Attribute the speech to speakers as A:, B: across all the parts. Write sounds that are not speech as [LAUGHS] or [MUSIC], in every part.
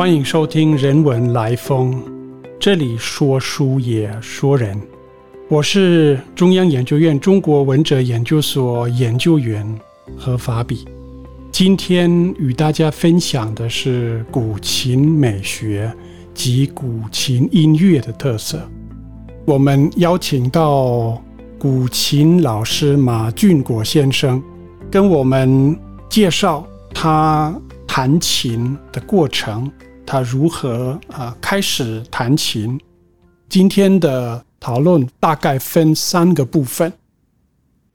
A: 欢迎收听《人文来风》，这里说书也说人。我是中央研究院中国文哲研究所研究员何法比。今天与大家分享的是古琴美学及古琴音乐的特色。我们邀请到古琴老师马俊国先生，跟我们介绍他弹琴的过程。他如何啊开始弹琴？今天的讨论大概分三个部分。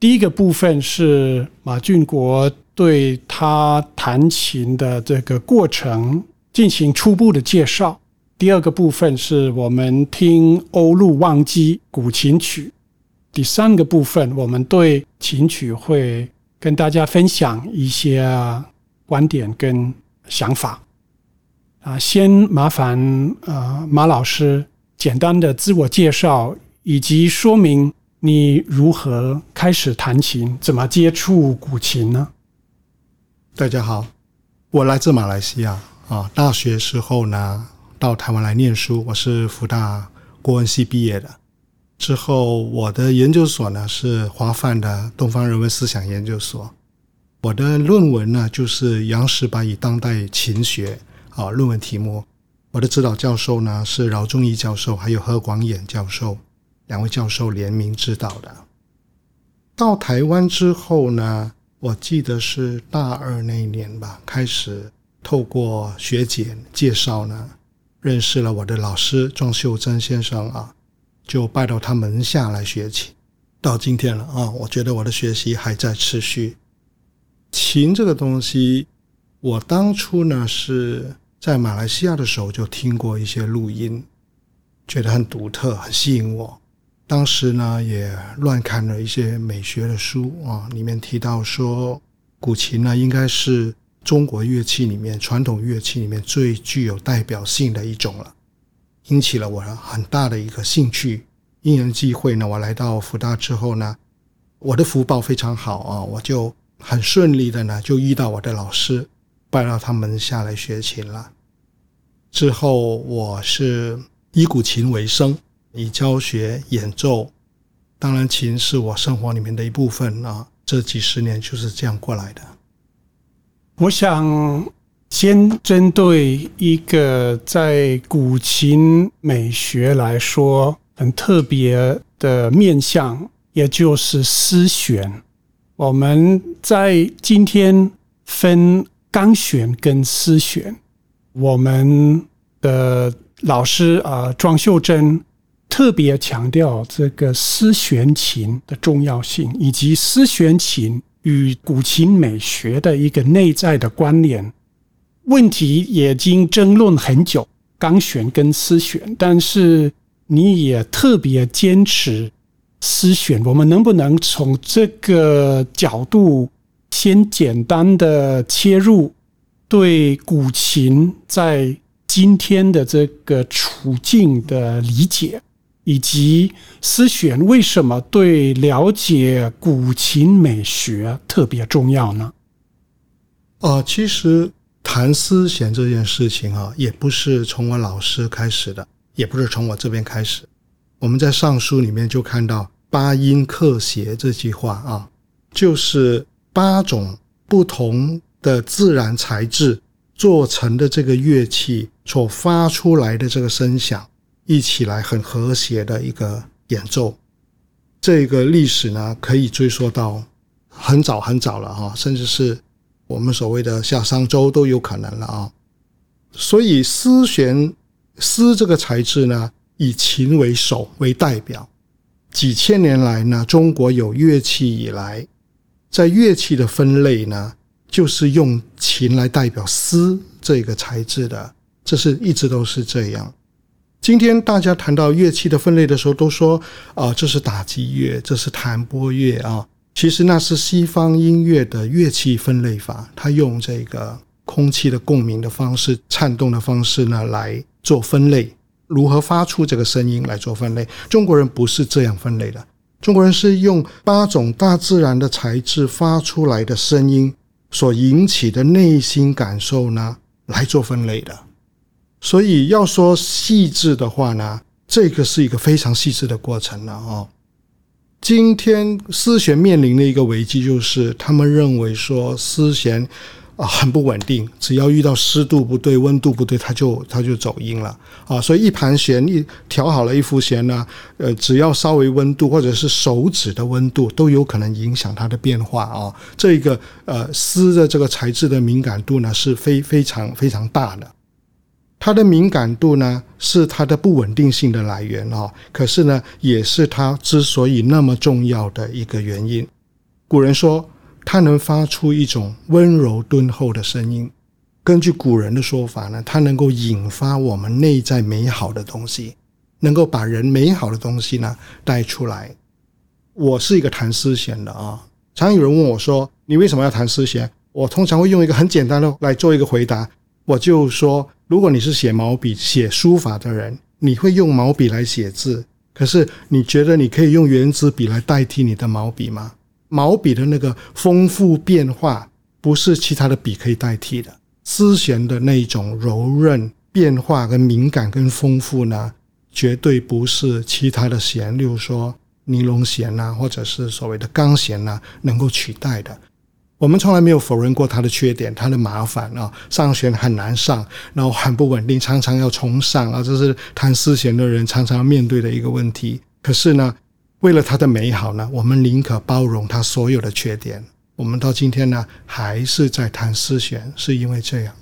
A: 第一个部分是马俊国对他弹琴的这个过程进行初步的介绍。第二个部分是我们听欧陆忘机古琴曲。第三个部分，我们对琴曲会跟大家分享一些观点跟想法。啊，先麻烦呃马老师简单的自我介绍，以及说明你如何开始弹琴，怎么接触古琴呢？
B: 大家好，我来自马来西亚啊，大学时候呢到台湾来念书，我是福大国文系毕业的。之后我的研究所呢是华范的东方人文思想研究所，我的论文呢就是杨石白以当代琴学。啊，论文题目，我的指导教授呢是饶仲义教授，还有何广衍教授，两位教授联名指导的。到台湾之后呢，我记得是大二那一年吧，开始透过学姐介绍呢，认识了我的老师庄秀珍先生啊，就拜到他门下来学琴，到今天了啊，我觉得我的学习还在持续。琴这个东西，我当初呢是。在马来西亚的时候就听过一些录音，觉得很独特，很吸引我。当时呢也乱看了一些美学的书啊，里面提到说古琴呢应该是中国乐器里面传统乐器里面最具有代表性的一种了，引起了我很大的一个兴趣。因缘际会呢，我来到福大之后呢，我的福报非常好啊，我就很顺利的呢就遇到我的老师。拜到他门下来学琴了。之后，我是以古琴为生，以教学演奏。当然，琴是我生活里面的一部分啊。这几十年就是这样过来的。
A: 我想先针对一个在古琴美学来说很特别的面向，也就是丝弦。我们在今天分。钢弦跟丝弦，我们的老师啊庄秀珍特别强调这个丝弦琴的重要性，以及丝弦琴与古琴美学的一个内在的关联。问题已经争论很久，钢弦跟丝弦，但是你也特别坚持丝弦。我们能不能从这个角度？先简单的切入对古琴在今天的这个处境的理解，以及丝弦为什么对了解古琴美学特别重要呢？
B: 啊，其实弹丝弦这件事情啊，也不是从我老师开始的，也不是从我这边开始。我们在上书里面就看到“八音克谐”这句话啊，就是。八种不同的自然材质做成的这个乐器所发出来的这个声响，一起来很和谐的一个演奏。这个历史呢，可以追溯到很早很早了哈，甚至是我们所谓的夏商周都有可能了啊。所以丝弦丝这个材质呢，以琴为首为代表，几千年来呢，中国有乐器以来。在乐器的分类呢，就是用琴来代表丝这个材质的，这是一直都是这样。今天大家谈到乐器的分类的时候，都说啊，这是打击乐，这是弹拨乐啊。其实那是西方音乐的乐器分类法，它用这个空气的共鸣的方式、颤动的方式呢来做分类，如何发出这个声音来做分类。中国人不是这样分类的。中国人是用八种大自然的材质发出来的声音所引起的内心感受呢来做分类的。所以要说细致的话呢，这个是一个非常细致的过程了哦。今天思贤面临的一个危机就是，他们认为说思贤啊很不稳定，只要遇到湿度不对、温度不对，它就它就走音了啊。所以一盘弦一调好了一副弦呢，呃，只要稍微温度或者是手指的温度都有可能影响它的变化啊。这一个呃丝的这个材质的敏感度呢是非非常非常大的。它的敏感度呢，是它的不稳定性的来源哦。可是呢，也是它之所以那么重要的一个原因。古人说，它能发出一种温柔敦厚的声音。根据古人的说法呢，它能够引发我们内在美好的东西，能够把人美好的东西呢带出来。我是一个弹丝弦的啊，常有人问我说：“你为什么要弹丝弦？”我通常会用一个很简单的来做一个回答，我就说。如果你是写毛笔、写书法的人，你会用毛笔来写字。可是，你觉得你可以用圆珠笔来代替你的毛笔吗？毛笔的那个丰富变化，不是其他的笔可以代替的。丝弦的那种柔韧、变化跟敏感跟丰富呢，绝对不是其他的弦，例如说尼龙弦呐，或者是所谓的钢弦呐，能够取代的。我们从来没有否认过它的缺点，它的麻烦啊，上弦很难上，然后很不稳定，常常要重上啊，这是弹丝弦的人常常面对的一个问题。可是呢，为了它的美好呢，我们宁可包容它所有的缺点。我们到今天呢，还是在弹丝弦，是因为这样。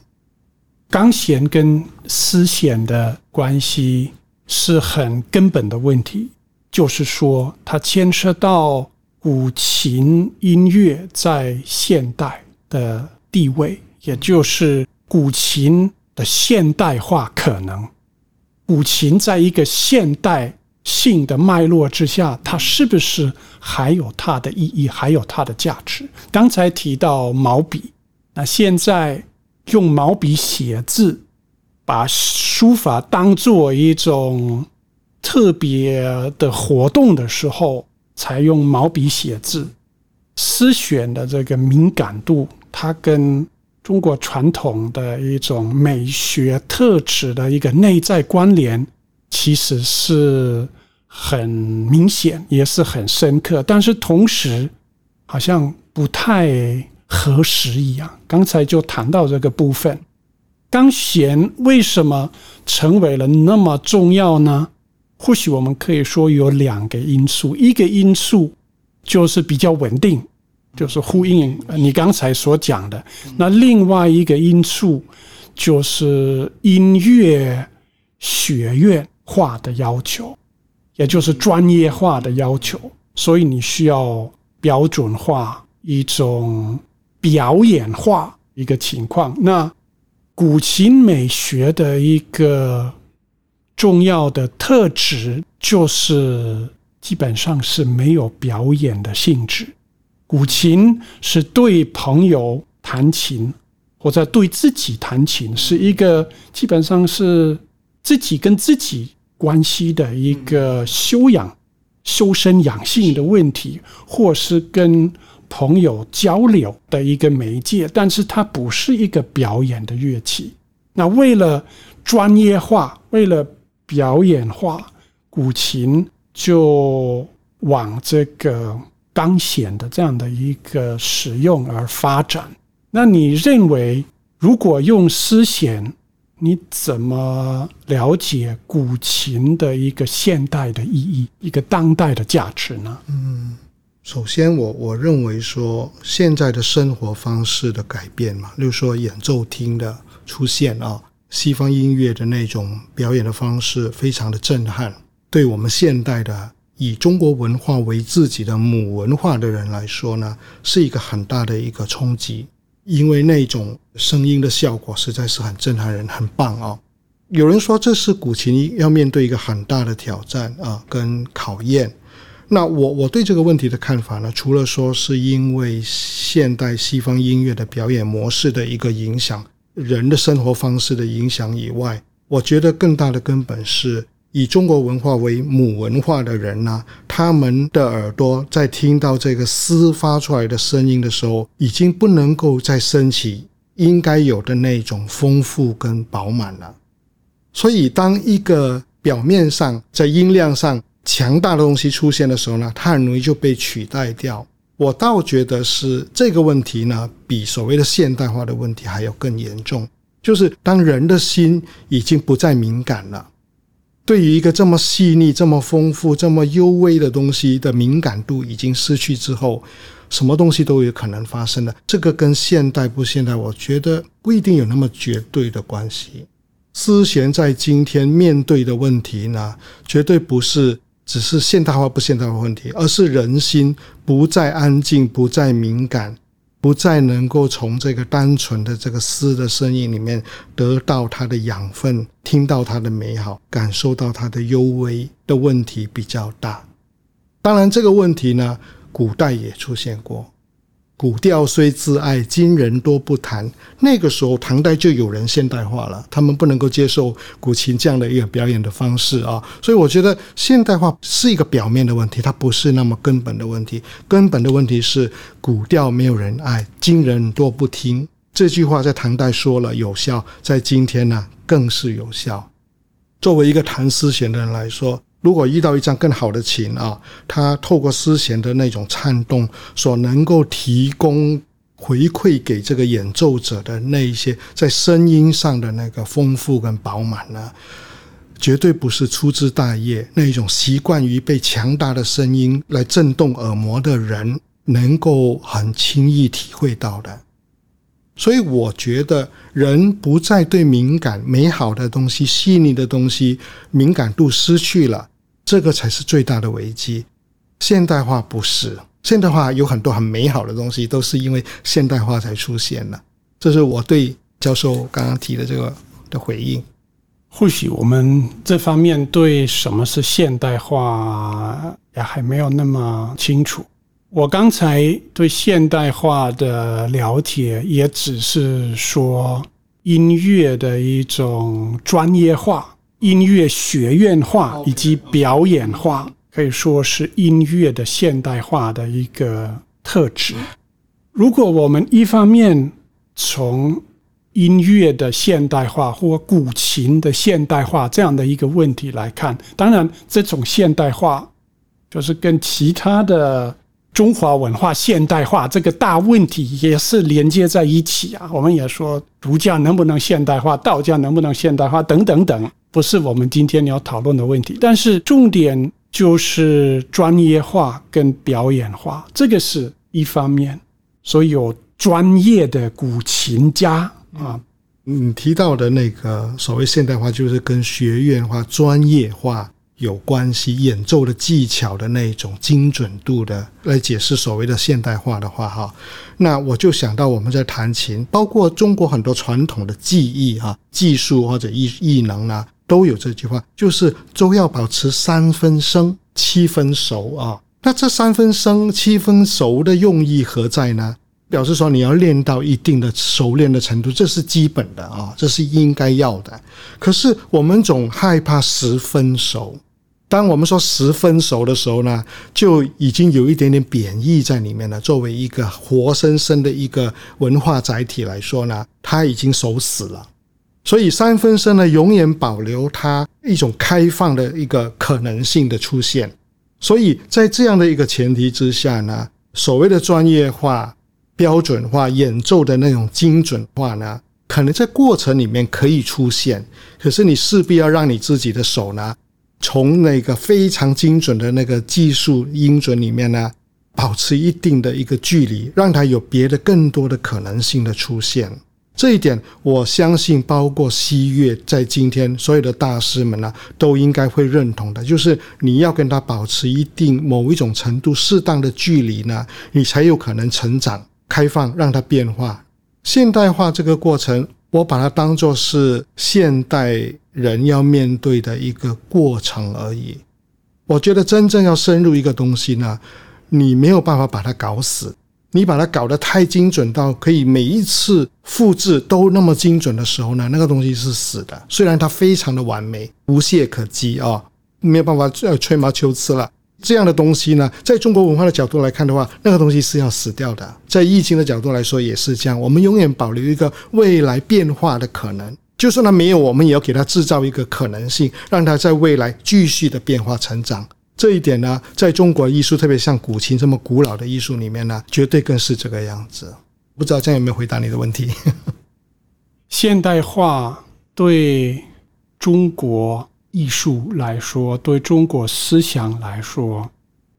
A: 钢弦跟丝弦的关系是很根本的问题，就是说它牵涉到。古琴音乐在现代的地位，也就是古琴的现代化可能。古琴在一个现代性的脉络之下，它是不是还有它的意义，还有它的价值？刚才提到毛笔，那现在用毛笔写字，把书法当做一种特别的活动的时候。采用毛笔写字，丝弦的这个敏感度，它跟中国传统的一种美学特质的一个内在关联，其实是很明显，也是很深刻。但是同时，好像不太合时一样。刚才就谈到这个部分，钢弦为什么成为了那么重要呢？或许我们可以说有两个因素，一个因素就是比较稳定，就是呼应你刚才所讲的；那另外一个因素就是音乐学院化的要求，也就是专业化的要求。所以你需要标准化一种表演化一个情况。那古琴美学的一个。重要的特质就是基本上是没有表演的性质。古琴是对朋友弹琴，或者对自己弹琴，是一个基本上是自己跟自己关系的一个修养、修身养性的问题，或是跟朋友交流的一个媒介。但是它不是一个表演的乐器。那为了专业化，为了表演化古琴就往这个钢弦的这样的一个使用而发展。那你认为，如果用丝弦，你怎么了解古琴的一个现代的意义，一个当代的价值呢？
B: 嗯，首先，我我认为说，现在的生活方式的改变嘛，例如说演奏厅的出现啊。西方音乐的那种表演的方式非常的震撼，对我们现代的以中国文化为自己的母文化的人来说呢，是一个很大的一个冲击，因为那种声音的效果实在是很震撼人，很棒啊！有人说这是古琴要面对一个很大的挑战啊，跟考验。那我我对这个问题的看法呢，除了说是因为现代西方音乐的表演模式的一个影响。人的生活方式的影响以外，我觉得更大的根本是以中国文化为母文化的人呢，他们的耳朵在听到这个丝发出来的声音的时候，已经不能够再升起应该有的那种丰富跟饱满了。所以，当一个表面上在音量上强大的东西出现的时候呢，它很容易就被取代掉。我倒觉得是这个问题呢，比所谓的现代化的问题还要更严重。就是当人的心已经不再敏感了，对于一个这么细腻、这么丰富、这么幽微的东西的敏感度已经失去之后，什么东西都有可能发生的。这个跟现代不现代，我觉得不一定有那么绝对的关系。思贤在今天面对的问题呢，绝对不是只是现代化不现代化问题，而是人心不再安静，不再敏感。不再能够从这个单纯的这个诗的声音里面得到它的养分，听到它的美好，感受到它的幽微的问题比较大。当然，这个问题呢，古代也出现过。古调虽自爱，今人多不弹。那个时候，唐代就有人现代化了，他们不能够接受古琴这样的一个表演的方式啊。所以，我觉得现代化是一个表面的问题，它不是那么根本的问题。根本的问题是古调没有人爱，今人多不听。这句话在唐代说了有效，在今天呢更是有效。作为一个弹丝弦的人来说。如果遇到一张更好的琴啊，它透过丝弦的那种颤动，所能够提供回馈给这个演奏者的那一些在声音上的那个丰富跟饱满呢，绝对不是粗枝大叶那一种习惯于被强大的声音来震动耳膜的人能够很轻易体会到的。所以我觉得，人不再对敏感、美好的东西、细腻的东西敏感度失去了。这个才是最大的危机。现代化不是现代化，有很多很美好的东西，都是因为现代化才出现的。这是我对教授刚刚提的这个的回应。
A: 或许我们这方面对什么是现代化也还没有那么清楚。我刚才对现代化的了解，也只是说音乐的一种专业化。音乐学院化以及表演化，可以说是音乐的现代化的一个特质。如果我们一方面从音乐的现代化或古琴的现代化这样的一个问题来看，当然这种现代化就是跟其他的。中华文化现代化这个大问题也是连接在一起啊！我们也说儒家能不能现代化，道家能不能现代化，等等等，不是我们今天要讨论的问题。但是重点就是专业化跟表演化，这个是一方面。所以有专业的古琴家啊，
B: 你提到的那个所谓现代化，就是跟学院化、专业化。有关系演奏的技巧的那种精准度的来解释所谓的现代化的话，哈，那我就想到我们在弹琴，包括中国很多传统的技艺哈、技术或者艺艺能呢，都有这句话，就是都要保持三分生七分熟啊。那这三分生七分熟的用意何在呢？表示说你要练到一定的熟练的程度，这是基本的啊，这是应该要的。可是我们总害怕十分熟。当我们说十分熟的时候呢，就已经有一点点贬义在里面了。作为一个活生生的一个文化载体来说呢，它已经熟死了。所以三分生呢，永远保留它一种开放的一个可能性的出现。所以在这样的一个前提之下呢，所谓的专业化、标准化演奏的那种精准化呢，可能在过程里面可以出现。可是你势必要让你自己的手呢。从那个非常精准的那个技术音准里面呢，保持一定的一个距离，让它有别的更多的可能性的出现。这一点，我相信，包括西乐在今天所有的大师们呢，都应该会认同的。就是你要跟他保持一定某一种程度适当的距离呢，你才有可能成长、开放，让它变化、现代化这个过程。我把它当作是现代人要面对的一个过程而已。我觉得真正要深入一个东西呢，你没有办法把它搞死。你把它搞得太精准到可以每一次复制都那么精准的时候呢，那个东西是死的。虽然它非常的完美，无懈可击啊，没有办法呃吹毛求疵了。这样的东西呢，在中国文化的角度来看的话，那个东西是要死掉的。在易经的角度来说也是这样，我们永远保留一个未来变化的可能。就算它没有，我们也要给它制造一个可能性，让它在未来继续的变化成长。这一点呢，在中国艺术，特别像古琴这么古老的艺术里面呢，绝对更是这个样子。不知道这样有没有回答你的问题？[LAUGHS]
A: 现代化对中国艺术来说，对中国思想来说，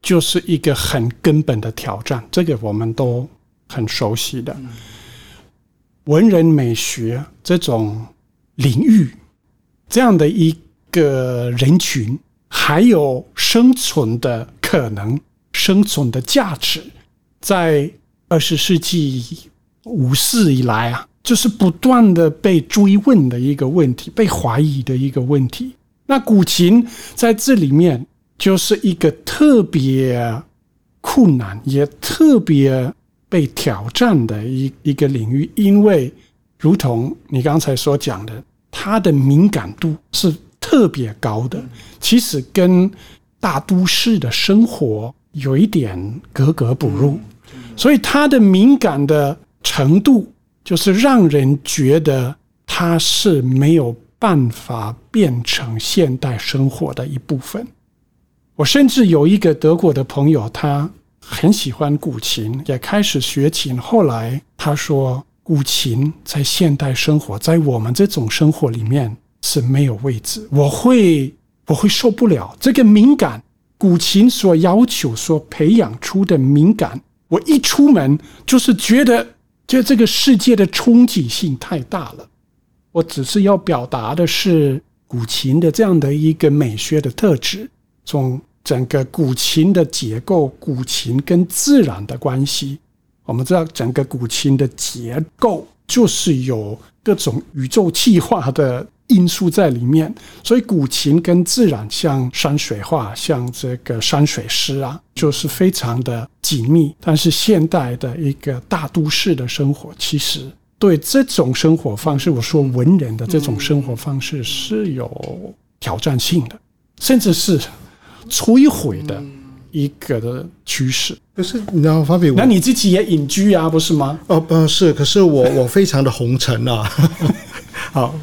A: 就是一个很根本的挑战。这个我们都很熟悉的。文人美学这种领域，这样的一个人群，还有生存的可能、生存的价值，在二十世纪五四以来啊，就是不断的被追问的一个问题，被怀疑的一个问题。那古琴在这里面就是一个特别困难，也特别。被挑战的一一个领域，因为如同你刚才所讲的，它的敏感度是特别高的，其实跟大都市的生活有一点格格不入，所以它的敏感的程度，就是让人觉得它是没有办法变成现代生活的一部分。我甚至有一个德国的朋友，他。很喜欢古琴，也开始学琴。后来他说，古琴在现代生活，在我们这种生活里面是没有位置。我会，我会受不了这个敏感。古琴所要求、所培养出的敏感，我一出门就是觉得，就这个世界的冲击性太大了。我只是要表达的是古琴的这样的一个美学的特质，从。整个古琴的结构，古琴跟自然的关系，我们知道整个古琴的结构就是有各种宇宙气化的因素在里面，所以古琴跟自然像山水画，像这个山水诗啊，就是非常的紧密。但是现代的一个大都市的生活，其实对这种生活方式，我说文人的这种生活方式是有挑战性的，甚至是。摧毁的一个的趋势。
B: 可是你知道，发比，
A: 那你自己也隐居啊，不是吗？
B: 哦，不是。可是我 [LAUGHS] 我非常的红尘啊。[LAUGHS] 好，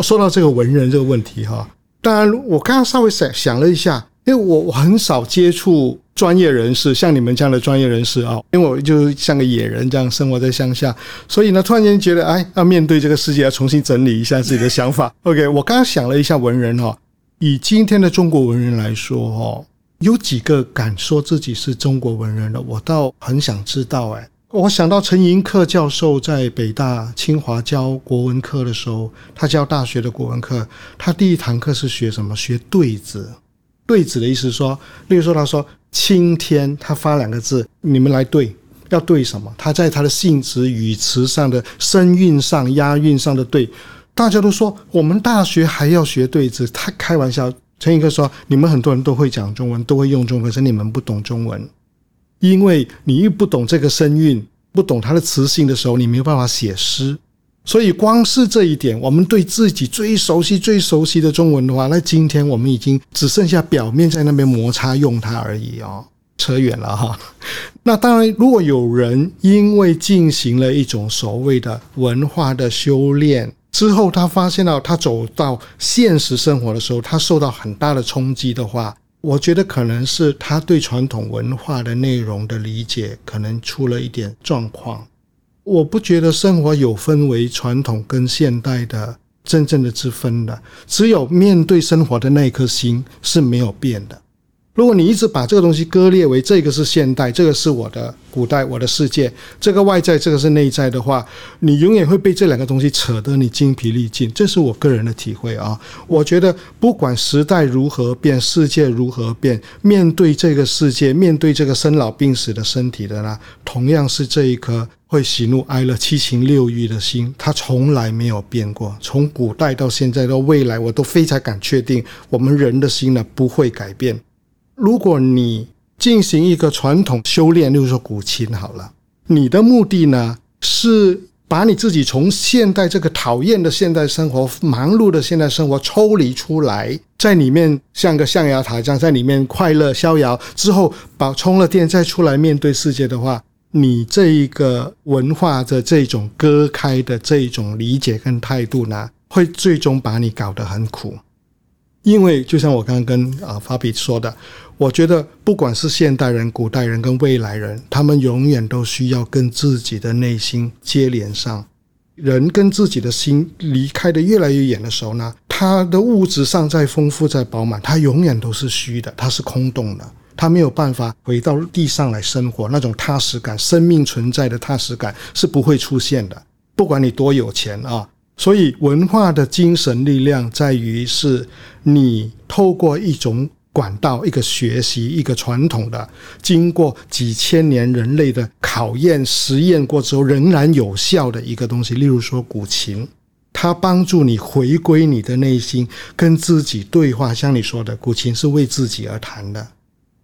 B: 说到这个文人这个问题哈，当然我刚刚稍微想想了一下，因为我我很少接触专业人士，像你们这样的专业人士啊，因为我就是像个野人这样生活在乡下，所以呢，突然间觉得哎，要面对这个世界，要重新整理一下自己的想法。[LAUGHS] OK，我刚刚想了一下文人哈。以今天的中国文人来说，哦，有几个敢说自己是中国文人的？我倒很想知道。哎，我想到陈寅恪教授在北大、清华教国文课的时候，他教大学的国文课，他第一堂课是学什么？学对子。对子的意思说，例如说，他说“青天”，他发两个字，你们来对，要对什么？他在他的性质、语词上的声韵上、押韵上的对。大家都说我们大学还要学对子，他开玩笑。陈寅恪说：“你们很多人都会讲中文，都会用中文，可是你们不懂中文，因为你一不懂这个声韵，不懂它的词性的时候，你没有办法写诗。所以光是这一点，我们对自己最熟悉、最熟悉的中文的话，那今天我们已经只剩下表面在那边摩擦用它而已哦，扯远了哈。[LAUGHS] 那当然，如果有人因为进行了一种所谓的文化的修炼。”之后，他发现到他走到现实生活的时候，他受到很大的冲击的话，我觉得可能是他对传统文化的内容的理解可能出了一点状况。我不觉得生活有分为传统跟现代的真正的之分的，只有面对生活的那一颗心是没有变的。如果你一直把这个东西割裂为这个是现代，这个是我的古代，我的世界，这个外在，这个是内在的话，你永远会被这两个东西扯得你精疲力尽。这是我个人的体会啊。我觉得不管时代如何变，世界如何变，面对这个世界，面对这个生老病死的身体的呢，同样是这一颗会喜怒哀乐七情六欲的心，它从来没有变过。从古代到现在到未来，我都非常敢确定，我们人的心呢不会改变。如果你进行一个传统修炼，例如说古琴好了，你的目的呢是把你自己从现代这个讨厌的现代生活、忙碌的现代生活抽离出来，在里面像个象牙塔这样，在里面快乐逍遥之后，把充了电再出来面对世界的话，你这一个文化的这种割开的这种理解跟态度呢，会最终把你搞得很苦。因为就像我刚刚跟啊法比说的，我觉得不管是现代人、古代人跟未来人，他们永远都需要跟自己的内心接连上。人跟自己的心离开的越来越远的时候呢，他的物质上再丰富再饱满，他永远都是虚的，他是空洞的，他没有办法回到地上来生活，那种踏实感、生命存在的踏实感是不会出现的。不管你多有钱啊。所以，文化的精神力量在于是，你透过一种管道、一个学习、一个传统的，经过几千年人类的考验、实验过之后，仍然有效的一个东西。例如说，古琴，它帮助你回归你的内心，跟自己对话。像你说的，古琴是为自己而弹的。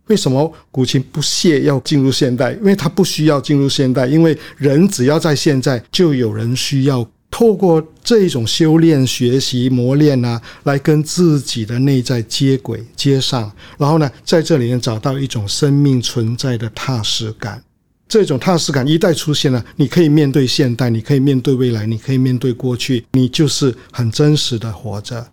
B: 为什么古琴不屑要进入现代？因为它不需要进入现代，因为人只要在现在，就有人需要。透过这种修炼、学习、磨练啊，来跟自己的内在接轨、接上，然后呢，在这里面找到一种生命存在的踏实感。这种踏实感一旦出现了，你可以面对现代，你可以面对未来，你可以面对过去，你就是很真实的活着。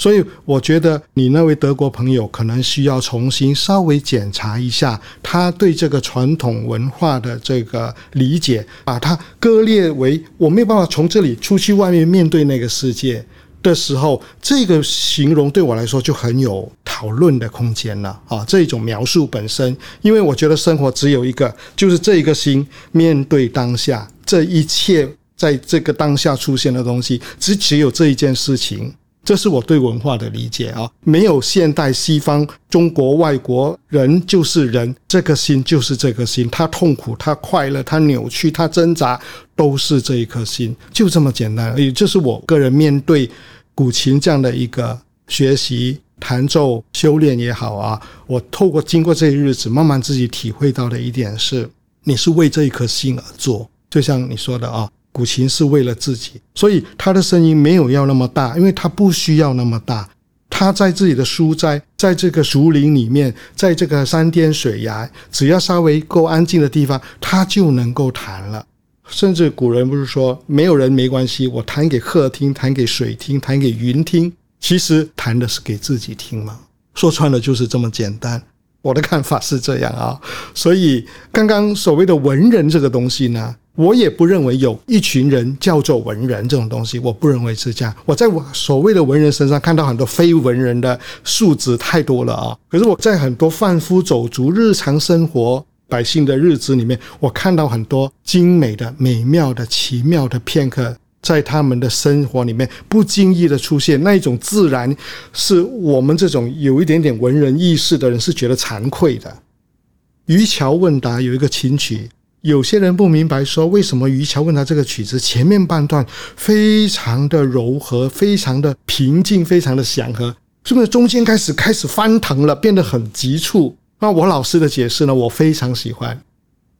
B: 所以，我觉得你那位德国朋友可能需要重新稍微检查一下他对这个传统文化的这个理解，把它割裂为我没有办法从这里出去外面面对那个世界的时候，这个形容对我来说就很有讨论的空间了啊！这一种描述本身，因为我觉得生活只有一个，就是这一个心面对当下，这一切在这个当下出现的东西，只只有这一件事情。这是我对文化的理解啊，没有现代西方中国外国人就是人，这个心就是这颗心，他痛苦，他快乐，他扭曲，他挣扎，都是这一颗心，就这么简单。而已。这是我个人面对古琴这样的一个学习、弹奏、修炼也好啊，我透过经过这些日子，慢慢自己体会到的一点是，你是为这一颗心而做，就像你说的啊。古琴是为了自己，所以他的声音没有要那么大，因为他不需要那么大。他在自己的书斋，在这个竹林里面，在这个山巅水崖，只要稍微够安静的地方，他就能够弹了。甚至古人不是说没有人没关系，我弹给鹤听，弹给水听，弹给云听，其实弹的是给自己听嘛。说穿了就是这么简单。我的看法是这样啊，所以刚刚所谓的文人这个东西呢。我也不认为有一群人叫做文人这种东西，我不认为是这样。我在我所谓的文人身上看到很多非文人的素质太多了啊！可是我在很多贩夫走卒、日常生活百姓的日子里面，我看到很多精美的、美妙的、奇妙的片刻，在他们的生活里面不经意的出现，那一种自然，是我们这种有一点点文人意识的人是觉得惭愧的。渔樵问答有一个琴曲。有些人不明白，说为什么于桥问他这个曲子前面半段非常的柔和，非常的平静，非常的祥和，是不是中间开始开始翻腾了，变得很急促？那我老师的解释呢？我非常喜欢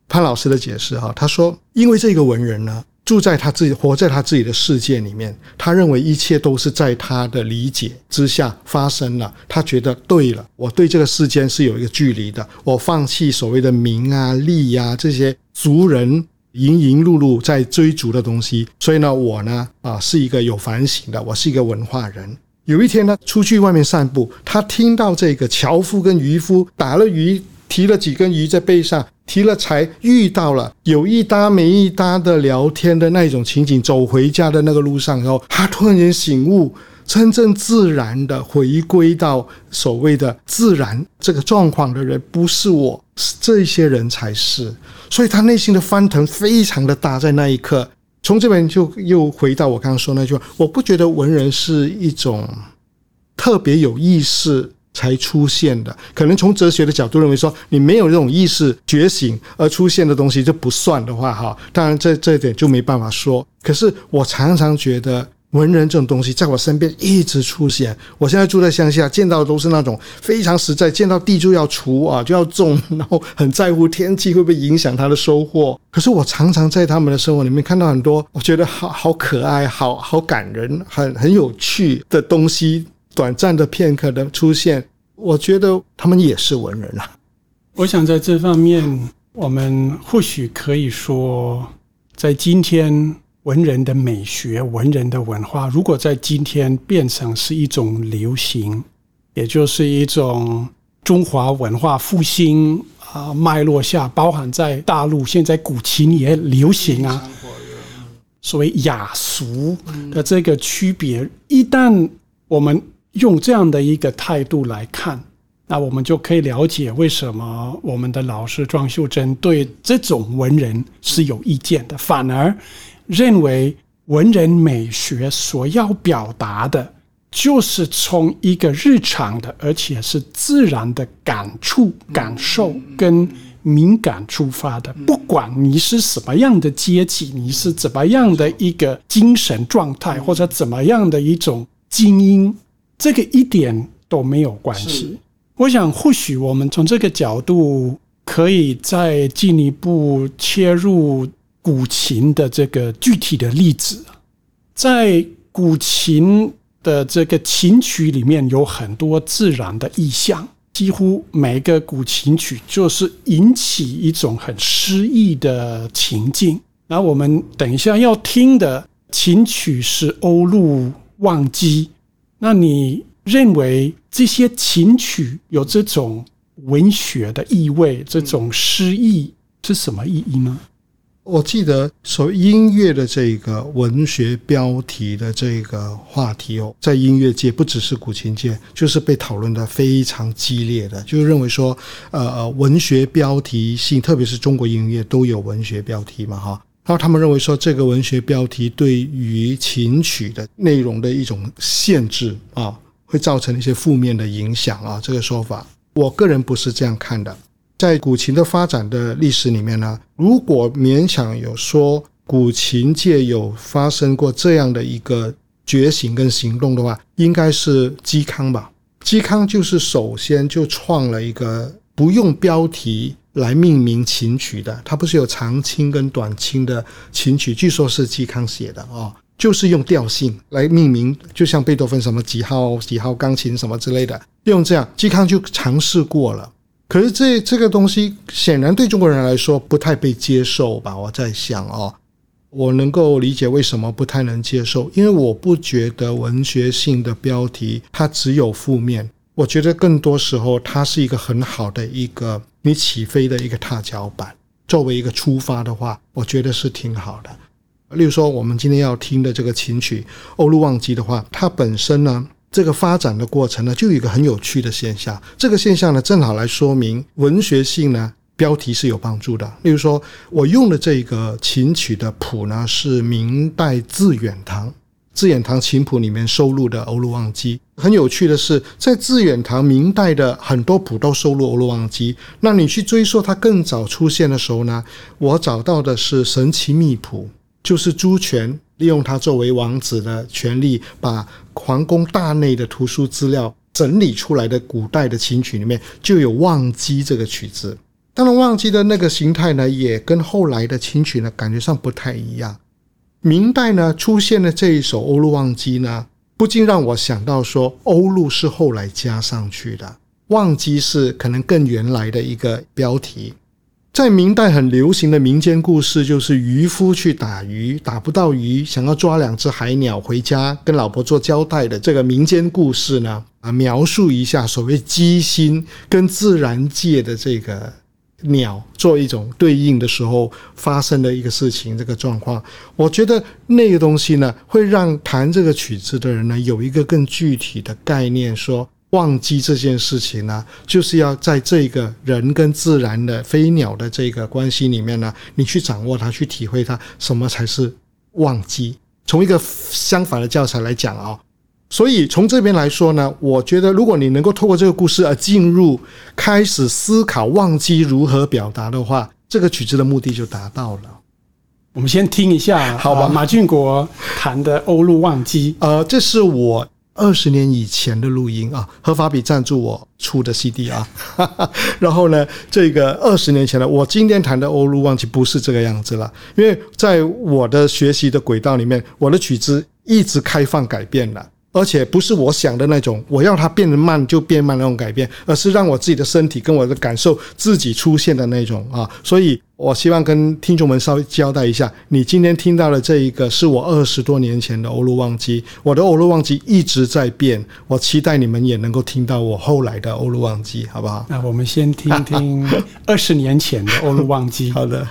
B: 潘老师的解释哈，他说，因为这个文人呢。住在他自己，活在他自己的世界里面。他认为一切都是在他的理解之下发生了。他觉得对了，我对这个世间是有一个距离的。我放弃所谓的名啊、利呀这些族人营营碌碌在追逐的东西。所以呢，我呢啊是一个有反省的，我是一个文化人。有一天呢，出去外面散步，他听到这个樵夫跟渔夫打了鱼。提了几根鱼在背上，提了才，遇到了有一搭没一搭的聊天的那种情景。走回家的那个路上，然后他突然间醒悟，真正自然的回归到所谓的自然这个状况的人，不是我，是这些人才是。所以他内心的翻腾非常的大，在那一刻，从这边就又回到我刚刚说那句话，我不觉得文人是一种特别有意识。才出现的，可能从哲学的角度认为说，你没有这种意识觉醒而出现的东西就不算的话，哈，当然这这一点就没办法说。可是我常常觉得文人这种东西在我身边一直出现。我现在住在乡下，见到的都是那种非常实在，见到地就要除啊，就要种，然后很在乎天气会不会影响他的收获。可是我常常在他们的生活里面看到很多，我觉得好好可爱、好好感人、很很有趣的东西。短暂的片刻的出现，我觉得他们也是文人啊。
A: 我想在这方面，我们或许可以说，在今天文人的美学、文人的文化，如果在今天变成是一种流行，也就是一种中华文化复兴啊脉络下，包含在大陆现在古琴也流行啊，所谓雅俗的这个区别，一旦我们用这样的一个态度来看，那我们就可以了解为什么我们的老师庄秀珍对这种文人是有意见的，反而。认为文人美学所要表达的，就是从一个日常的，而且是自然的感触、感受跟敏感出发的。不管你是什么样的阶级，你是怎么样的一个精神状态，或者怎么样的一种精英，这个一点都没有关系。我想，或许我们从这个角度，可以再进一步切入。古琴的这个具体的例子，在古琴的这个琴曲里面有很多自然的意象，几乎每一个古琴曲就是引起一种很诗意的情境。那我们等一下要听的琴曲是《欧陆忘机》，那你认为这些琴曲有这种文学的意味，这种诗意是什么意义呢？
B: 我记得，所音乐的这个文学标题的这个话题哦，在音乐界不只是古琴界，就是被讨论的非常激烈的，就是认为说，呃，文学标题性，特别是中国音乐都有文学标题嘛，哈。然后他们认为说，这个文学标题对于琴曲的内容的一种限制啊，会造成一些负面的影响啊。这个说法，我个人不是这样看的。在古琴的发展的历史里面呢，如果勉强有说古琴界有发生过这样的一个觉醒跟行动的话，应该是嵇康吧。嵇康就是首先就创了一个不用标题来命名琴曲的，它不是有长清跟短清的琴曲，据说是嵇康写的哦，就是用调性来命名，就像贝多芬什么几号几号钢琴什么之类的，用这样，嵇康就尝试过了。可是这这个东西显然对中国人来说不太被接受吧？我在想哦，我能够理解为什么不太能接受，因为我不觉得文学性的标题它只有负面，我觉得更多时候它是一个很好的一个你起飞的一个踏脚板，作为一个出发的话，我觉得是挺好的。例如说，我们今天要听的这个琴曲《欧陆忘机》的话，它本身呢。这个发展的过程呢，就有一个很有趣的现象。这个现象呢，正好来说明文学性呢，标题是有帮助的。例如说，我用的这个琴曲的谱呢，是明代致远堂致远堂琴谱里面收录的《欧陆忘机》。很有趣的是，在致远堂明代的很多谱都收录《欧陆忘机》。那你去追溯它更早出现的时候呢，我找到的是《神奇秘谱》，就是朱权。利用他作为王子的权利，把皇宫大内的图书资料整理出来的古代的琴曲里面，就有《忘机》这个曲子。当然，《忘机》的那个形态呢，也跟后来的琴曲呢，感觉上不太一样。明代呢出现的这一首《欧陆忘机》呢，不禁让我想到说，欧陆是后来加上去的，《忘机》是可能更原来的一个标题。在明代很流行的民间故事，就是渔夫去打鱼，打不到鱼，想要抓两只海鸟回家跟老婆做交代的这个民间故事呢？啊，描述一下所谓机心跟自然界的这个鸟做一种对应的时候发生的一个事情，这个状况，我觉得那个东西呢，会让弹这个曲子的人呢有一个更具体的概念，说。忘记这件事情呢，就是要在这个人跟自然的飞鸟的这个关系里面呢，你去掌握它，去体会它，什么才是忘记？从一个相反的教材来讲啊，所以从这边来说呢，我觉得如果你能够透过这个故事而进入，开始思考忘记如何表达的话，这个曲子的目的就达到了。
A: 我们先听一下，
B: 好吧？
A: 马俊国弹的《欧陆忘机》，
B: 呃，这是我。二十年以前的录音啊，合法比赞助我出的 CD 啊，[LAUGHS] 然后呢，这个二十年前的我今天弹的《欧陆忘记不是这个样子了，因为在我的学习的轨道里面，我的曲子一直开放改变了。而且不是我想的那种，我要它变得慢就变慢那种改变，而是让我自己的身体跟我的感受自己出现的那种啊。所以我希望跟听众们稍微交代一下，你今天听到的这一个是我二十多年前的欧陆旺机，我的欧陆旺机一直在变，我期待你们也能够听到我后来的欧陆旺机，好不好？
A: 那我们先听听二十年前的欧陆旺机。
B: 好的。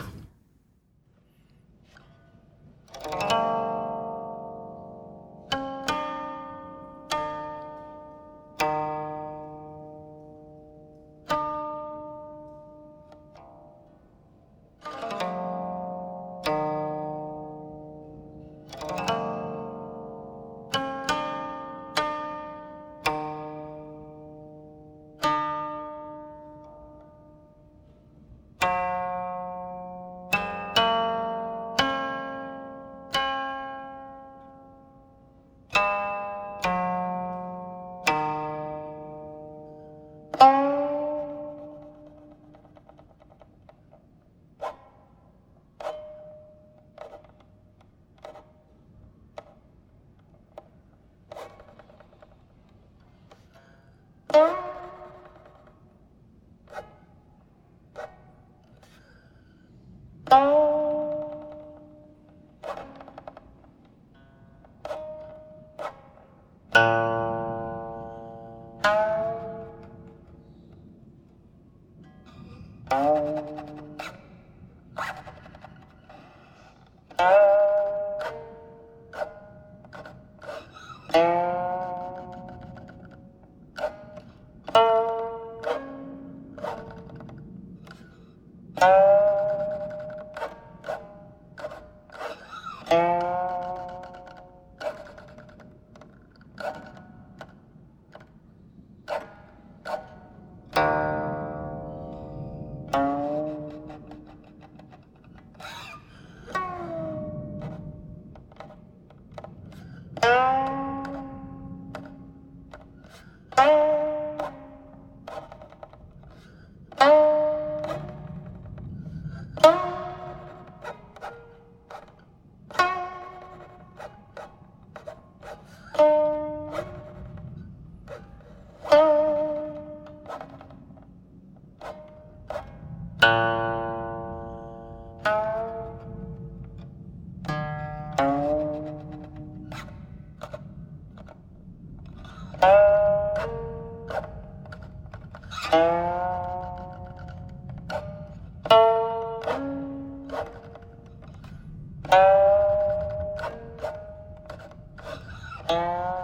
B: Uh...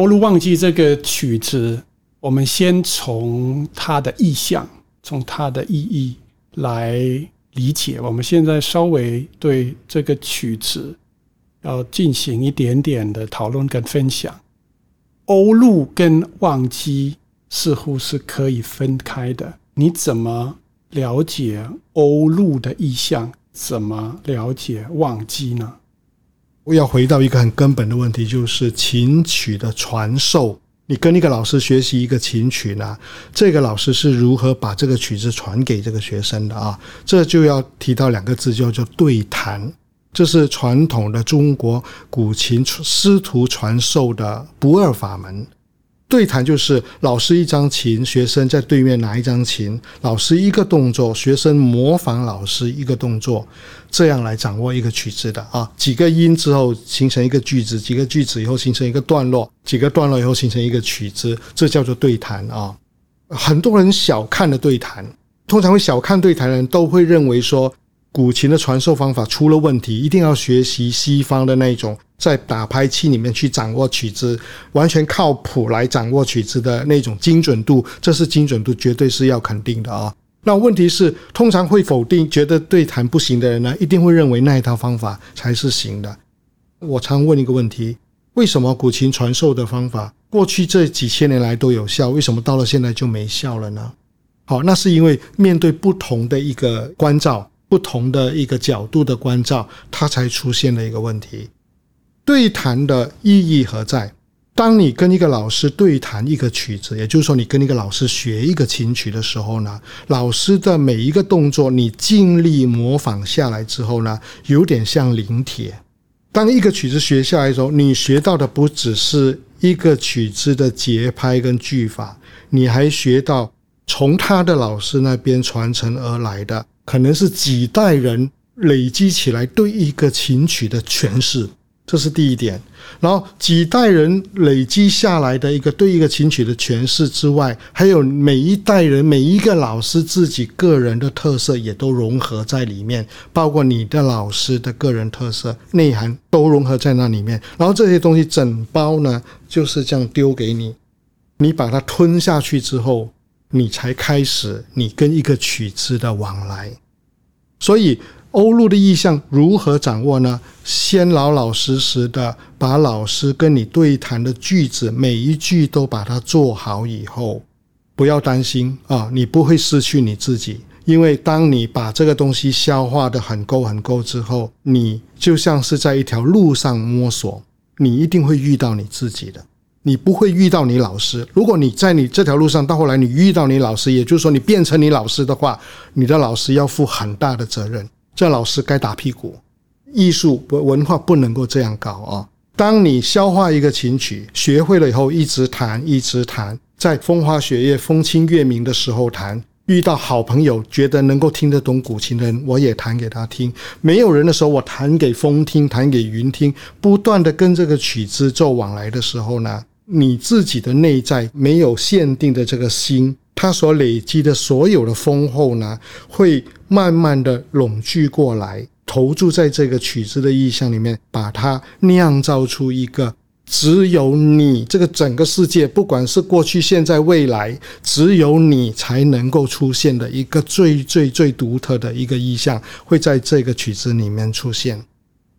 A: 欧陆旺季这个曲子，我们先从它的意象，从它的意义来理解。我们现在稍微对这个曲子要进行一点点的讨论跟分享。欧陆跟旺季似乎是可以分开的。你怎么了解欧陆的意象？怎么了解旺季呢？
B: 我要回到一个很根本的问题，就是琴曲的传授。你跟一个老师学习一个琴曲呢，这个老师是如何把这个曲子传给这个学生的啊？这就要提到两个字，叫做对谈。这是传统的中国古琴师徒传授的不二法门。对弹就是老师一张琴，学生在对面拿一张琴，老师一个动作，学生模仿老师一个动作，这样来掌握一个曲子的啊。几个音之后形成一个句子，几个句子以后形成一个段落，几个段落以后形成一个曲子，这叫做对弹啊。很多人小看的对弹，通常会小看对弹的人都会认为说。古琴的传授方法出了问题，一定要学习西方的那种，在打拍器里面去掌握曲子，完全靠谱来掌握曲子的那种精准度，这是精准度绝对是要肯定的啊。那问题是，通常会否定、觉得对弹不行的人呢，一定会认为那一套方法才是行的。我常问一个问题：为什么古琴传授的方法过去这几千年来都有效，为什么到了现在就没效了呢？好，那是因为面对不同的一个关照。不同的一个角度的关照，它才出现了一个问题。对谈的意义何在？当你跟一个老师对谈一个曲子，也就是说，你跟一个老师学一个琴曲的时候呢，老师的每一个动作，你尽力模仿下来之后呢，有点像临帖。当一个曲子学下来的时候，你学到的不只是一个曲子的节拍跟句法，你还学到从他的老师那边传承而来的。可能是几代人累积起来对一个琴曲的诠释，这是第一点。然后几代人累积下来的一个对一个琴曲的诠释之外，还有每一代人每一个老师自己个人的特色也都融合在里面，包括你的老师的个人特色内涵都融合在那里面。然后这些东西整包呢就是这样丢给你，你把它吞下去之后。你才开始你跟一个曲子的往来，所以欧陆的意象如何掌握呢？先老老实实的把老师跟你对谈的句子每一句都把它做好以后，不要担心啊，你不会失去你自己，因为当你把这个东西消化的很够很够之后，你就像是在一条路上摸索，你一定会遇到你自己的。你不会遇到你老师。如果你在你这条路上到后来你遇到你老师，也就是说你变成你老师的话，你的老师要负很大的责任。这老师该打屁股。艺术不文化不能够这样搞啊！当你消化一个琴曲，学会了以后，一直弹，一直弹，在风花雪月、风清月明的时候弹。遇到好朋友，觉得能够听得懂古琴的人，我也弹给他听。没有人的时候，我弹给风听，弹给云听，不断的跟这个曲子做往来的时候呢？你自己的内在没有限定的这个心，它所累积的所有的丰厚呢，会慢慢的拢聚过来，投注在这个曲子的意象里面，把它酿造出一个只有你这个整个世界，不管是过去、现在、未来，只有你才能够出现的一个最最最独特的一个意象，会在这个曲子里面出现。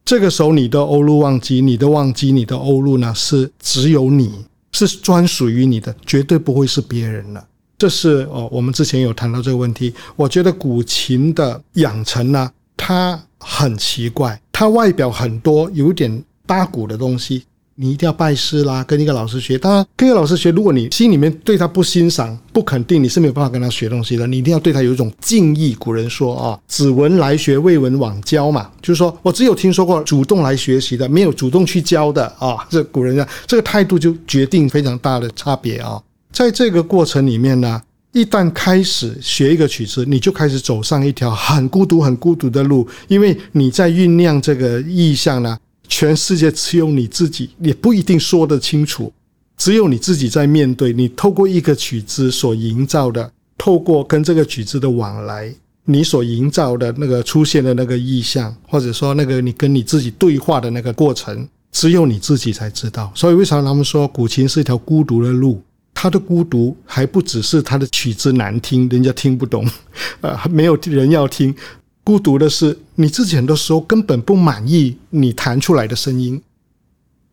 B: 这个时候，你的欧陆旺季，你的旺季，你的欧陆呢，是只有你是专属于你的，绝对不会是别人的。这是哦，我们之前有谈到这个问题。我觉得古琴的养成呢，它很奇怪，它外表很多有点搭鼓的东西。你一定要拜师啦，跟一个老师学。当然，跟一个老师学，如果你心里面对他不欣赏、不肯定，你是没有办法跟他学东西的。你一定要对他有一种敬意。古人说啊，“只闻来学，未闻往教”嘛，就是说我只有听说过主动来学习的，没有主动去教的啊。这古人讲，这个态度就决定非常大的差别啊。在这个过程里面呢，一旦开始学一个曲子，你就开始走上一条很孤独、很孤独的路，因为你在酝酿这个意象呢。全世界只有你自己，也不一定说得清楚。只有你自己在面对，你透过一个曲子所营造的，透过跟这个曲子的往来，你所营造的那个出现的那个意象，或者说那个你跟你自己对话的那个过程，只有你自己才知道。所以为啥他们说古琴是一条孤独的路？它的孤独还不只是它的曲子难听，人家听不懂，呃，没有人要听。孤独的是你自己很多时候根本不满意你弹出来的声音。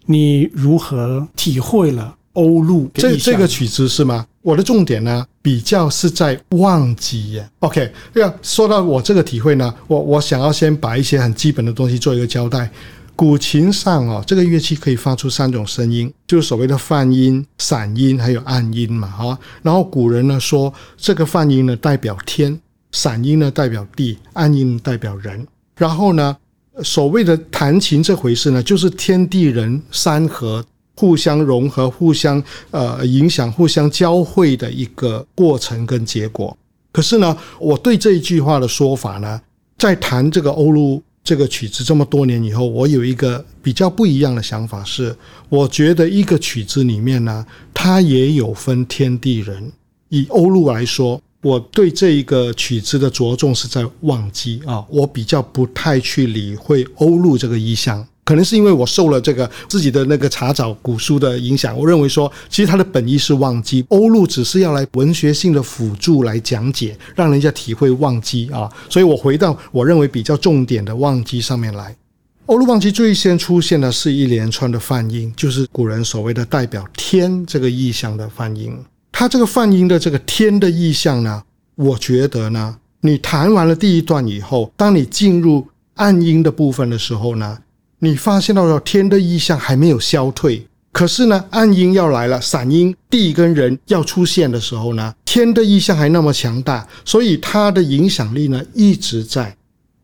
A: 你如何体会了欧陆
B: 这这个曲子是吗？我的重点呢，比较是在忘记耶。OK，要说到我这个体会呢，我我想要先把一些很基本的东西做一个交代。古琴上哦，这个乐器可以发出三种声音，就是所谓的泛音、散音还有暗音嘛，哈。然后古人呢说，这个泛音呢代表天，散音呢代表地，暗音代表人。然后呢，所谓的弹琴这回事呢，就是天地人三合互相融合、互相呃影响、互相交汇的一个过程跟结果。可是呢，我对这一句话的说法呢，在弹这个欧陆。这个曲子这么多年以后，我有一个比较不一样的想法，是我觉得一个曲子里面呢，它也有分天地人。以欧陆来说，我对这一个曲子的着重是在忘机啊，我比较不太去理会欧陆这个意象。可能是因为我受了这个自己的那个查找古书的影响，我认为说，其实它的本意是忘机，欧陆只是要来文学性的辅助来讲解，让人家体会忘机啊。所以我回到我认为比较重点的忘机上面来。欧陆忘机最先出现的是一连串的泛音，就是古人所谓的代表天这个意象的泛音。它这个泛音的这个天的意象呢，我觉得呢，你弹完了第一段以后，当你进入暗音的部分的时候呢。你发现到了天的意象还没有消退，可是呢，暗音要来了，散音地跟人要出现的时候呢，天的意象还那么强大，所以它的影响力呢一直在。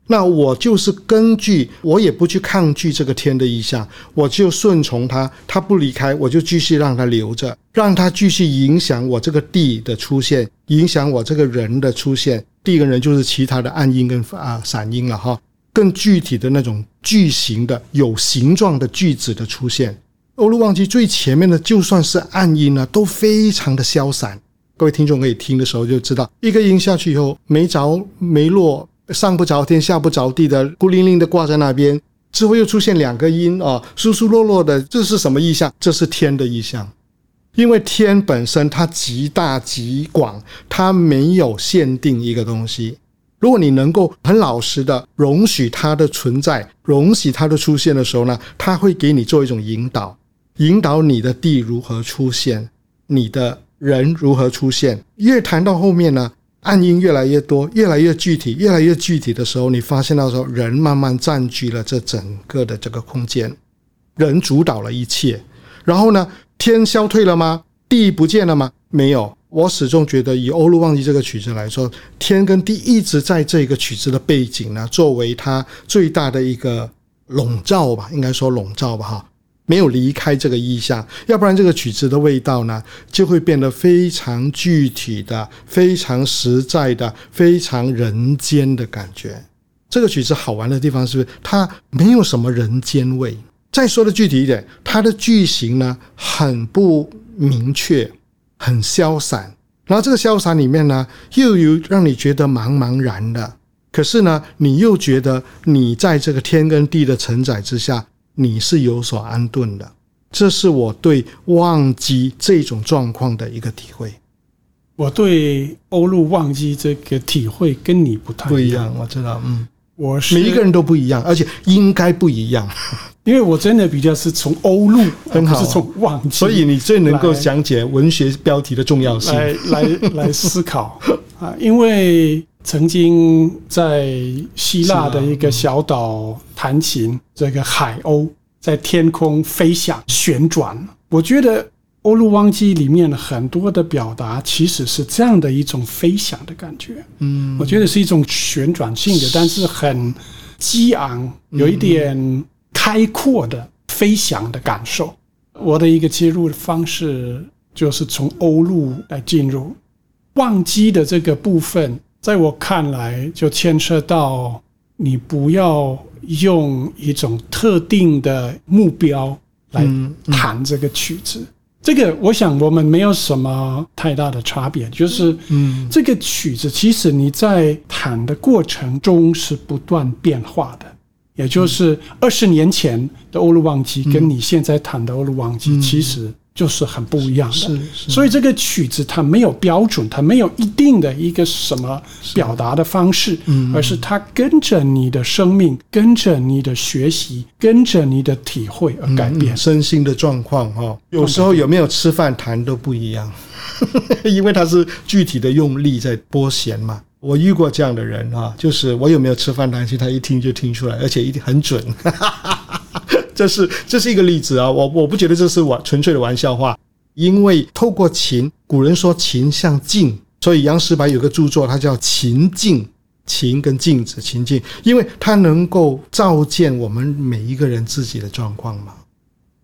B: 那我就是根据，我也不去抗拒这个天的意象，我就顺从它，它不离开，我就继续让它留着，让它继续影响我这个地的出现，影响我这个人的出现。第一个人就是其他的暗音跟啊散音了哈。更具体的那种句型的有形状的句子的出现，欧陆忘记最前面的就算是暗音呢，都非常的消散。各位听众可以听的时候就知道，一个音下去以后没着没落，上不着天下不着地的，孤零零的挂在那边。之后又出现两个音啊，疏疏落落的，这是什么意象？这是天的意象，因为天本身它极大极广，它没有限定一个东西。如果你能够很老实的容许它的存在，容许它的出现的时候呢，它会给你做一种引导，引导你的地如何出现，你的人如何出现。越谈到后面呢，暗音越来越多，越来越具体，越来越具体的时候，你发现到时候人慢慢占据了这整个的这个空间，人主导了一切。然后呢，天消退了吗？地不见了吗？没有。我始终觉得，以《欧陆忘记》这个曲子来说，天跟地一直在这个曲子的背景呢，作为它最大的一个笼罩吧，应该说笼罩吧，哈，没有离开这个意象，要不然这个曲子的味道呢，就会变得非常具体的、非常实在的、非常人间的感觉。这个曲子好玩的地方是它没有什么人间味？再说的具体一点，它的句型呢很不明确。很消散，然后这个消散里面呢，又有让你觉得茫茫然的，可是呢，你又觉得你在这个天跟地的承载之下，你是有所安顿的。这是我对忘记这种状况的一个体会。
A: 我对欧陆忘记这个体会跟你不太
B: 不一样，我知道，嗯，
A: 我是
B: 每一个人都不一样，而且应该不一样。[LAUGHS]
A: 因为我真的比较是从欧陆，
B: 很好，
A: 是从忘记，
B: 所以你最能够讲解文学标题的重要性，
A: 来来来思考 [LAUGHS] 啊！因为曾经在希腊的一个小岛弹琴，这个海鸥在天空飞翔旋转，我觉得《欧陆忘记》里面很多的表达其实是这样的一种飞翔的感觉。嗯，我觉得是一种旋转性的，但是很激昂，有一点。开阔的飞翔的感受，我的一个切入的方式就是从欧陆来进入忘机的这个部分，在我看来就牵涉到你不要用一种特定的目标来弹这个曲子。这个我想我们没有什么太大的差别，就是嗯，这个曲子其实你在弹的过程中是不断变化的。也就是二十年前的欧陆旺季，跟你现在弹的欧陆旺季，其实就是很不一样的。
B: 是是
A: 所以这个曲子它没有标准，它没有一定的一个什么表达的方式，嗯而是它跟着你的生命，跟着你的学习，跟着你的体会而改变。
B: 身心的状况哈，有时候有没有吃饭弹都不一样，[LAUGHS] 因为它是具体的用力在拨弦嘛。我遇过这样的人啊，就是我有没有吃饭弹琴，他一听就听出来，而且一定很准。这是这是一个例子啊，我我不觉得这是玩纯粹的玩笑话，因为透过琴，古人说琴像镜，所以杨石白有个著作，它叫《琴镜》，琴跟镜子，琴镜，因为它能够照见我们每一个人自己的状况嘛。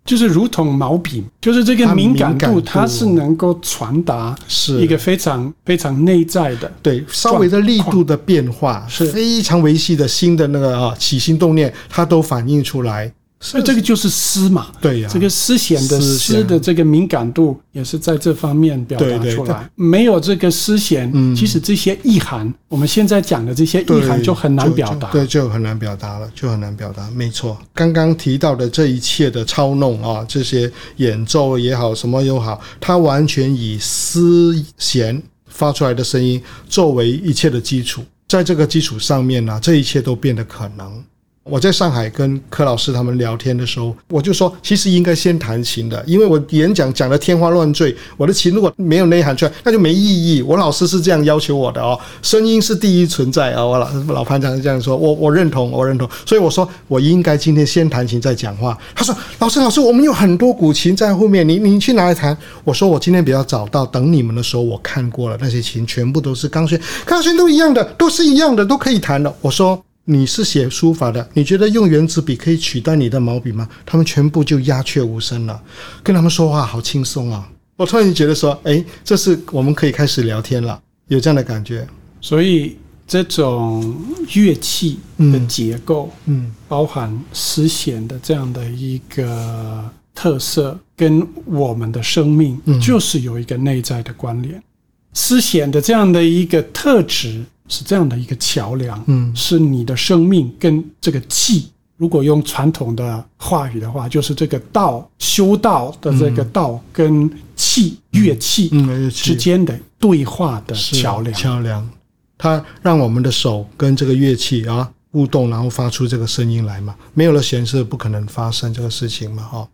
A: 就是如同毛笔，就是这个敏感度，
B: 敏感度
A: 它是能够传达
B: 是
A: 一个非常非常内在的。
B: 对，稍微的力度的变化，
A: 是
B: 非常维系的新的那个啊起心动念，它都反映出来。
A: 所以这个就是诗嘛，
B: 对呀、
A: 这个诗弦的
B: 诗
A: 的这个敏感度也是在这方面表达出来。没有这个诗弦，
B: 嗯
A: 其实这些意涵，我们现在讲的这些意涵就很难表达。
B: 对，就很难表达了，就很难表达。没错，刚刚提到的这一切的操弄啊，这些演奏也好，什么又好，它完全以丝弦发出来的声音作为一切的基础，在这个基础上面呢，这一切都变得可能。我在上海跟柯老师他们聊天的时候，我就说，其实应该先弹琴的，因为我演讲讲的天花乱坠，我的琴如果没有内涵出来，那就没意义。我老师是这样要求我的哦，声音是第一存在啊、我老老潘长是这样说，我我认同，我认同。所以我说，我应该今天先弹琴再讲话。他说，老师老师，我们有很多古琴在后面，你你去哪里弹？我说我今天比较早到，等你们的时候我看过了，那些琴全部都是钢弦，钢弦都一样的，都是一样的，都可以弹的。我说。你是写书法的，你觉得用圆珠笔可以取代你的毛笔吗？他们全部就鸦雀无声了，跟他们说话好轻松啊！我突然觉得说，哎，这是我们可以开始聊天了，有这样的感觉。
A: 所以这种乐器的结构，
B: 嗯
A: 包含丝弦的这样的一个特色，跟我们的生命
B: 嗯
A: 就是有一个内在的关联。丝弦的这样的一个特质是这样的一个桥梁，
B: 嗯
A: 是你的生命跟这个气。如果用传统的话语的话，就是这个道修道的这个道跟气乐器
B: 嗯，
A: 之间的对话的
B: 是
A: 桥梁。
B: 桥梁，它让我们的手跟这个乐器啊互动，然后发出这个声音来嘛。没有了弦是不可能发生这个事情嘛，哈、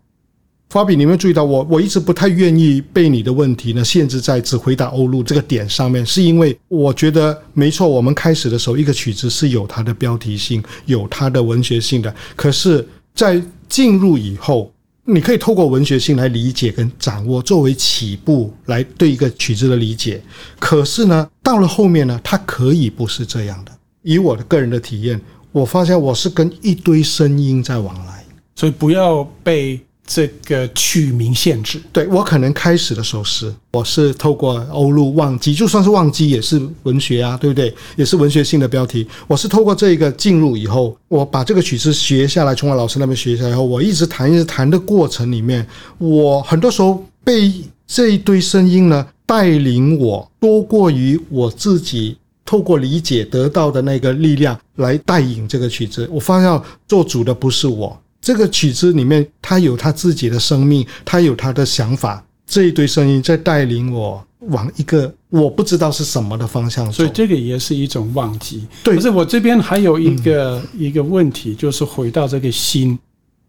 B: 法比，你有没有注意到我？我一直不太愿意被你的问题呢限制在只回答欧陆这个点上面，是因为我觉得没错。我们开始的时候，一个曲子是有它的标题性，有它的文学性的。可是，在进入以后，你可以透过文学性来理解跟掌握，作为起步来对一个曲子的理解。可是呢，到了后面呢，它可以不是这样的。以我的个人的体验，我发现我是跟一堆声音在往来。
A: 所以不要被这个曲名限制。
B: 对我可能开始的时候是，我是透过欧陆忘记，就算是忘记也是文学啊，对不对？也是文学性的标题。我是透过这个进入以后，我把这个曲子学下来，从我老师那边学下来以后，我一直弹，一直弹的过程里面，我很多时候被这一堆声音呢带领我，多过于我自己。透过理解得到的那个力量来带引这个曲子，我发现做主的不是我，这个曲子里面，他有他自己的生命，他有他的想法，这一堆声音在带领我往一个我不知道是什么的方向走。
A: 所以这个也是一种忘记。
B: 对
A: 可是我这边还有一个、一个问题，就是回到这个心。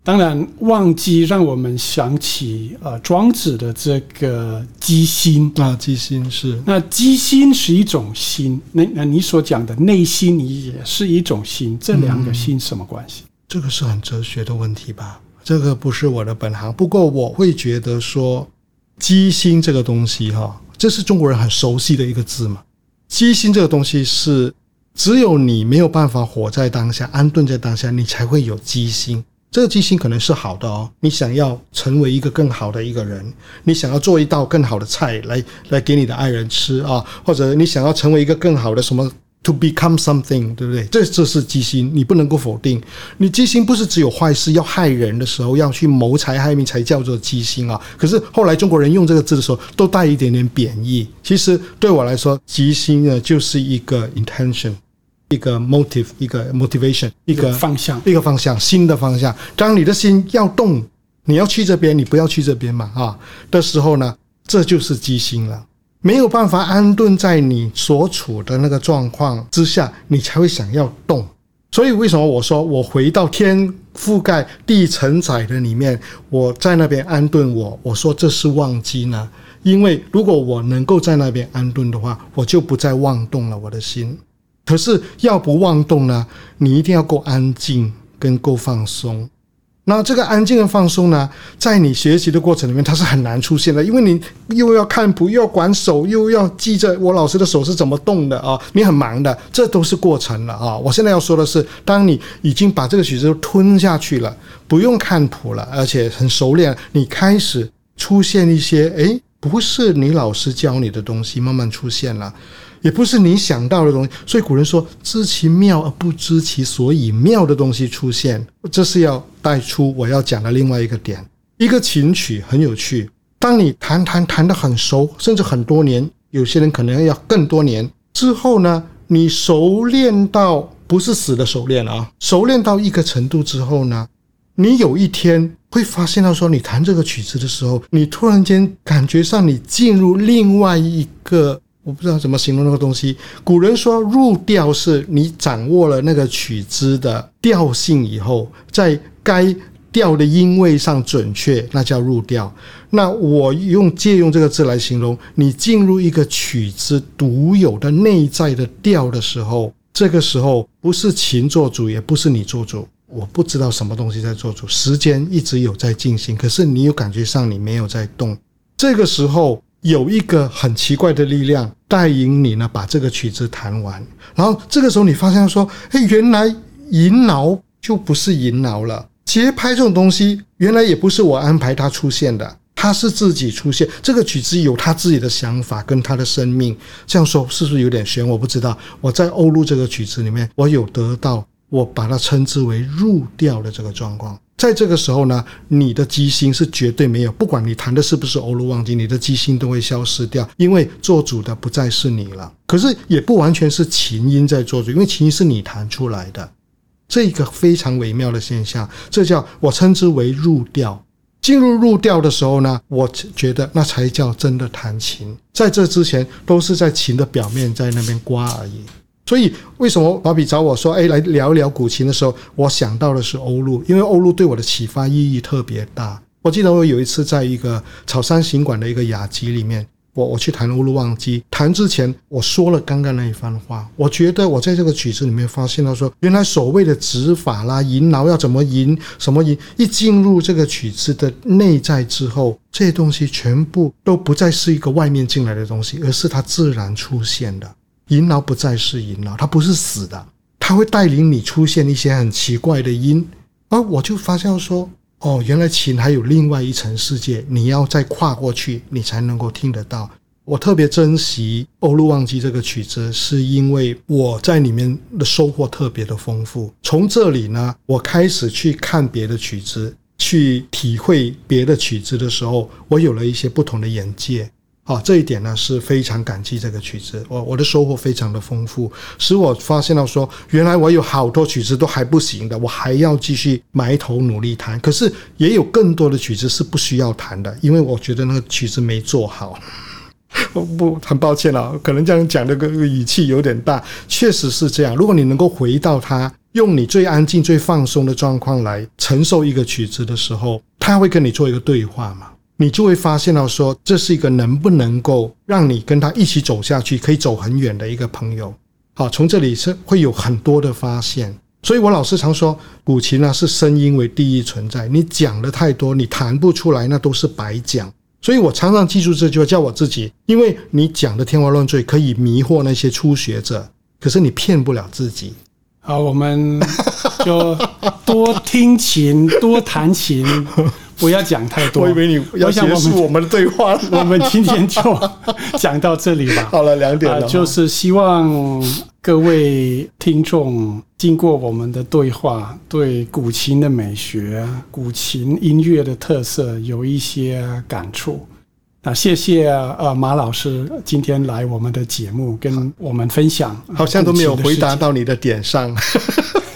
A: 当然，忘记让我们想起呃庄子的这个机心。
B: 啊，机心是
A: 那机心是一种心，那那你所讲的内心也是一种心，这两个心什么关系？
B: 这个是很哲学的问题吧？这个不是我的本行，不过我会觉得说，机心这个东西哈，这是中国人很熟悉的一个字嘛。机心这个东西是只有你没有办法活在当下，安顿在当下，你才会有机心。这个机心可能是好的哦，你想要成为一个更好的一个人，你想要做一道更好的菜来来给你的爱人吃啊，或者你想要成为一个更好的什么 to become something，对不对？这这是机心，你不能够否定。你机心不是只有坏事要害人的时候要去谋财害命才叫做机心啊。可是后来中国人用这个字的时候，都带一点点贬义。其实对我来说，机心呢就是一个 intention。一个 motive，一个 motivation，一个
A: 方向，
B: 一个方向，新的方向。当你的心要动，你要去这边，你不要去这边嘛，啊的时候呢，这就是机心了。没有办法安顿在你所处的那个状况之下，你才会想要动。所以为什么我说我回到天覆盖地承载的里面，我在那边安顿我？我说这是忘机呢？因为如果我能够在那边安顿的话，我就不再妄动了我的心。可是要不妄动呢？你一定要够安静，跟够放松。那这个安静的放松呢，在你学习的过程里面，它是很难出现的，因为你又要看谱，又要管手，又要记着我老师的手是怎么动的啊，你很忙的，这都是过程了啊。我现在要说的是，当你已经把这个曲子吞下去了，不用看谱了，而且很熟练，你开始出现一些，诶，不是你老师教你的东西，慢慢出现了。也不是你想到的东西，所以古人说“知其妙而不知其所以妙”的东西出现，这是要带出我要讲的另外一个点。一个琴曲很有趣，当你弹弹弹得很熟，甚至很多年，有些人可能要更多年之后呢，你熟练到不是死的熟练啊，熟练到一个程度之后呢，你有一天会发现到说，你弹这个曲子的时候，你突然间感觉上你进入另外一个。我不知道怎么形容那个东西。古人说入调是你掌握了那个曲子的调性以后，在该调的音位上准确，那叫入调。那我用借用这个字来形容，你进入一个曲子独有的内在的调的时候，这个时候不是琴做主，也不是你做主，我不知道什么东西在做主。时间一直有在进行，可是你有感觉上你没有在动。这个时候。有一个很奇怪的力量带引你呢，把这个曲子弹完。然后这个时候你发现说，哎，原来银挠就不是银挠了。节拍这种东西，原来也不是我安排它出现的，它是自己出现。这个曲子有它自己的想法跟它的生命。这样说是不是有点悬？我不知道。我在欧陆这个曲子里面，我有得到，我把它称之为入调的这个状况。在这个时候呢，你的机心是绝对没有，不管你弹的是不是欧陆旺金，你的机心都会消失掉，因为做主的不再是你了。可是也不完全是琴音在做主，因为琴音是你弹出来的，这一个非常微妙的现象，这叫我称之为入调。进入入调的时候呢，我觉得那才叫真的弹琴。在这之前，都是在琴的表面在那边刮而已。所以，为什么华比找我说：“哎，来聊一聊古琴的时候，我想到的是欧陆，因为欧陆对我的启发意义特别大。我记得我有一次在一个草山行馆的一个雅集里面，我我去弹欧陆忘机，弹之前我说了刚刚那一番话。我觉得我在这个曲子里面发现到说，原来所谓的指法啦、吟挠要怎么吟、什么吟，一进入这个曲子的内在之后，这些东西全部都不再是一个外面进来的东西，而是它自然出现的。”银牢不再是银牢，它不是死的，它会带领你出现一些很奇怪的音，而我就发现说，哦，原来琴还有另外一层世界，你要再跨过去，你才能够听得到。我特别珍惜《欧陆旺基》这个曲子，是因为我在里面的收获特别的丰富。从这里呢，我开始去看别的曲子，去体会别的曲子的时候，我有了一些不同的眼界。好，这一点呢是非常感激这个曲子，我我的收获非常的丰富，使我发现到说，原来我有好多曲子都还不行的，我还要继续埋头努力弹。可是也有更多的曲子是不需要弹的，因为我觉得那个曲子没做好。[LAUGHS] 不，很抱歉了，可能这样讲的个语气有点大，确实是这样。如果你能够回到它，用你最安静、最放松的状况来承受一个曲子的时候，他会跟你做一个对话嘛？你就会发现到说，这是一个能不能够让你跟他一起走下去，可以走很远的一个朋友。好，从这里是会有很多的发现。所以我老是常说，古琴呢是声音为第一存在。你讲的太多，你弹不出来，那都是白讲。所以我常常记住这句话，叫我自己：因为你讲的天花乱坠，可以迷惑那些初学者，可是你骗不了自己。
A: 好，我们就多听琴，多弹琴。[LAUGHS] 不要讲太多。
B: 我以为你要结束我们的对话。[LAUGHS]
A: 我们今天就讲到这里吧。[LAUGHS]
B: 好了，两点了。
A: 就是希望各位听众经过我们的对话，对古琴的美学、古琴音乐的特色有一些感触。那，谢谢呃马老师今天来我们的节目跟我们分享，
B: 好像都没有回答到你的点上。[LAUGHS]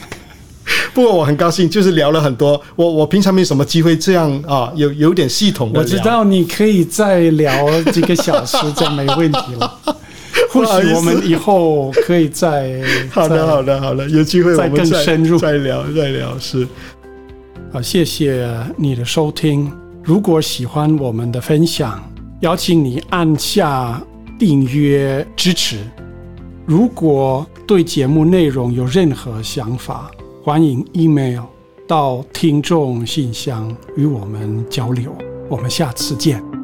B: 不过我很高兴，就是聊了很多。我我平常没什么机会这样啊，有有点系统的。
A: 我知道你可以再聊几个小时，这没问题了。[LAUGHS] 或许我们以后可以再 [LAUGHS]
B: 好的好的好的，有机会我们
A: 更深入
B: 再聊再聊是。
A: 好，谢谢你的收听。如果喜欢我们的分享，邀请你按下订阅支持。如果对节目内容有任何想法，欢迎 email 到听众信箱与我们交流。我们下次见。